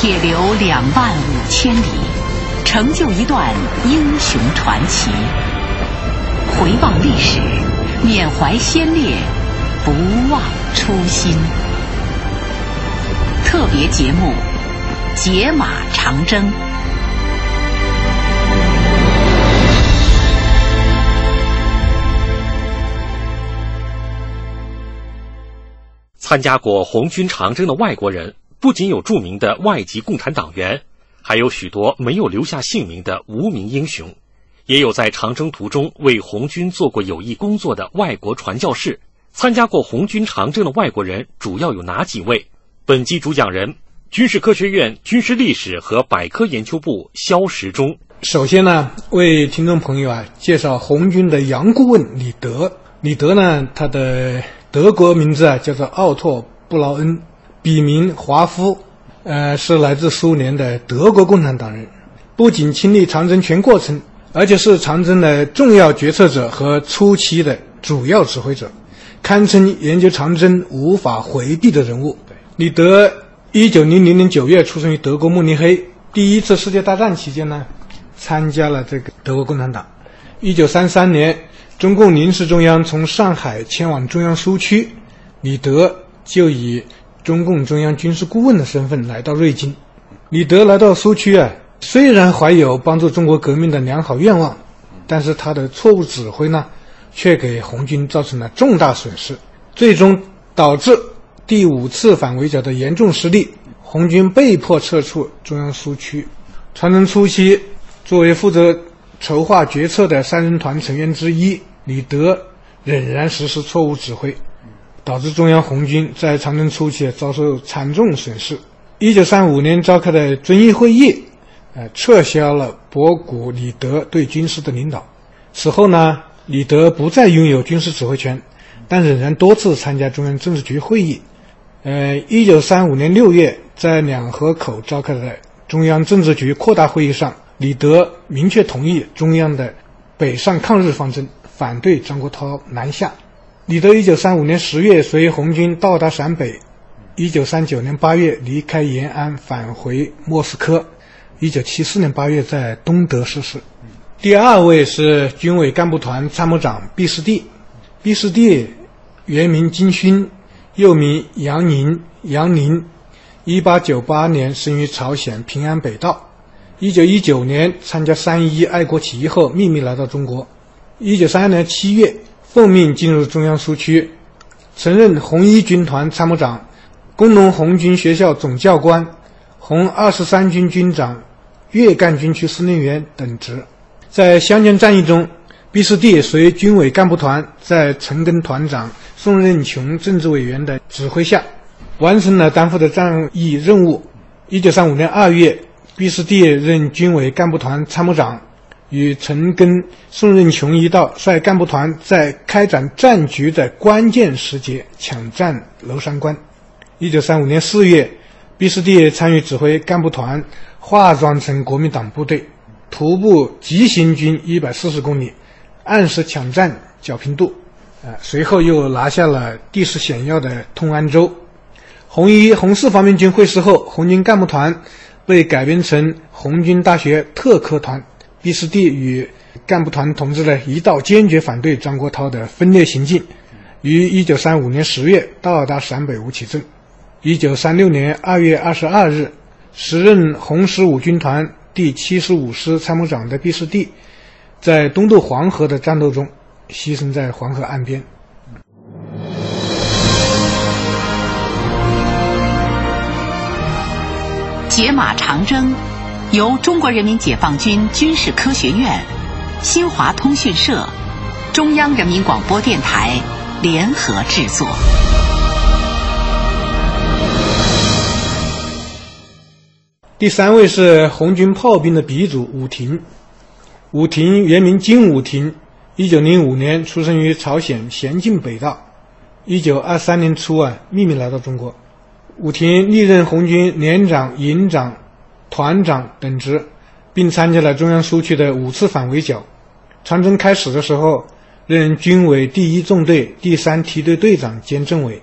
铁流两万五千里，成就一段英雄传奇。回望历史，缅怀先烈，不忘初心。特别节目《解码长征》。参加过红军长征的外国人，不仅有著名的外籍共产党员，还有许多没有留下姓名的无名英雄，也有在长征途中为红军做过有益工作的外国传教士。参加过红军长征的外国人主要有哪几位？本期主讲人，军事科学院军事历史和百科研究部肖时忠。首先呢，为听众朋友啊介绍红军的杨顾问李德。李德呢，他的德国名字啊叫做奥托·布劳恩，笔名华夫，呃，是来自苏联的德国共产党人。不仅亲历长征全过程，而且是长征的重要决策者和初期的主要指挥者，堪称研究长征无法回避的人物。李德一九零零年九月出生于德国慕尼黑。第一次世界大战期间呢，参加了这个德国共产党。一九三三年。中共临时中央从上海迁往中央苏区，李德就以中共中央军事顾问的身份来到瑞金。李德来到苏区啊，虽然怀有帮助中国革命的良好愿望，但是他的错误指挥呢，却给红军造成了重大损失，最终导致第五次反围剿的严重失利，红军被迫撤出中央苏区。长征初期，作为负责筹划决策的三人团成员之一。李德仍然实施错误指挥，导致中央红军在长征初期遭受惨重损失。一九三五年召开的遵义会议，呃，撤销了博古李德对军事的领导。此后呢，李德不再拥有军事指挥权，但仍然多次参加中央政治局会议。呃，一九三五年六月，在两河口召开的中央政治局扩大会议上，李德明确同意中央的北上抗日方针。反对张国焘南下。李德一九三五年十月随红军到达陕北，一九三九年八月离开延安返回莫斯科，一九七四年八月在东德逝世。第二位是军委干部团参谋长毕士第，毕士第原名金勋，又名杨宁，杨宁，一八九八年生于朝鲜平安北道，一九一九年参加三一爱国起义后秘密来到中国。一九三二年七月，奉命进入中央苏区，曾任红一军团参谋长、工农红军学校总教官、红二十三军军长、粤赣军区司令员等职。在湘江战役中，毕士第随军委干部团在陈赓团长、宋任穷政治委员的指挥下，完成了担负的战役任务。一九三五年二月，毕士第任军委干部团参谋长。与陈赓、宋任穷一道，率干部团在开展战局的关键时节抢占娄山关。一九三五年四月，毕士第参与指挥干部团化妆成国民党部队，徒步急行军一百四十公里，按时抢占皎平渡。呃，随后又拿下了地势险要的通安州。红一、红四方面军会师后，红军干部团被改编成红军大学特科团。毕士帝与干部团同志呢一道坚决反对张国焘的分裂行径，于一九三五年十月到达陕北吴起镇。一九三六年二月二十二日，时任红十五军团第七十五师参谋长的毕士帝，在东渡黄河的战斗中牺牲在黄河岸边。解码长征。由中国人民解放军军事科学院、新华通讯社、中央人民广播电台联合制作。第三位是红军炮兵的鼻祖武庭。武庭原名金武庭，一九零五年出生于朝鲜咸镜北道，一九二三年初啊秘密来到中国。武庭历任红军连长、营长。团长等职，并参加了中央苏区的五次反围剿。长征开始的时候，任军委第一纵队第三梯队队长兼政委。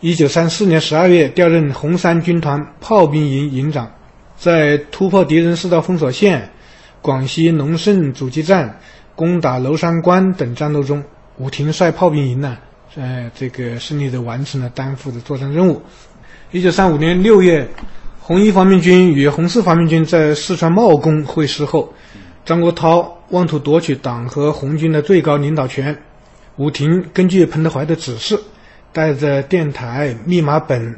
一九三四年十二月，调任红三军团炮兵营营长。在突破敌人四道封锁线、广西龙胜阻击战、攻打娄山关等战斗中，武亭率炮兵营呢，呃，这个顺利的完成了担负的作战任务。一九三五年六月，红一方面军与红四方面军在四川茂功会师后，张国焘妄图夺取党和红军的最高领导权。武廷根据彭德怀的指示，带着电台、密码本，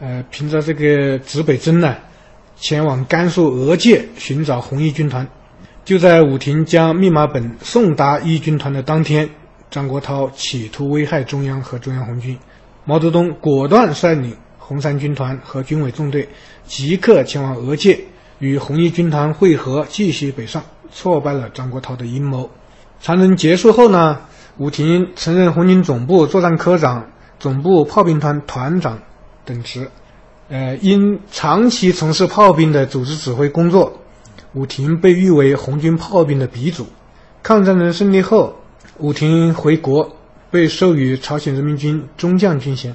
呃，凭着这个指北针呢，前往甘肃俄界寻找红一军团。就在武廷将密码本送达一军团的当天，张国焘企图危害中央和中央红军，毛泽东果断率领。红三军团和军委纵队即刻前往俄界与红一军团会合，继续北上，挫败了张国焘的阴谋。长征结束后呢，武亭曾任红军总部作战科长、总部炮兵团团长等职。呃，因长期从事炮兵的组织指挥工作，武亭被誉为红军炮兵的鼻祖。抗战的胜利后，武亭回国，被授予朝鲜人民军中将军衔。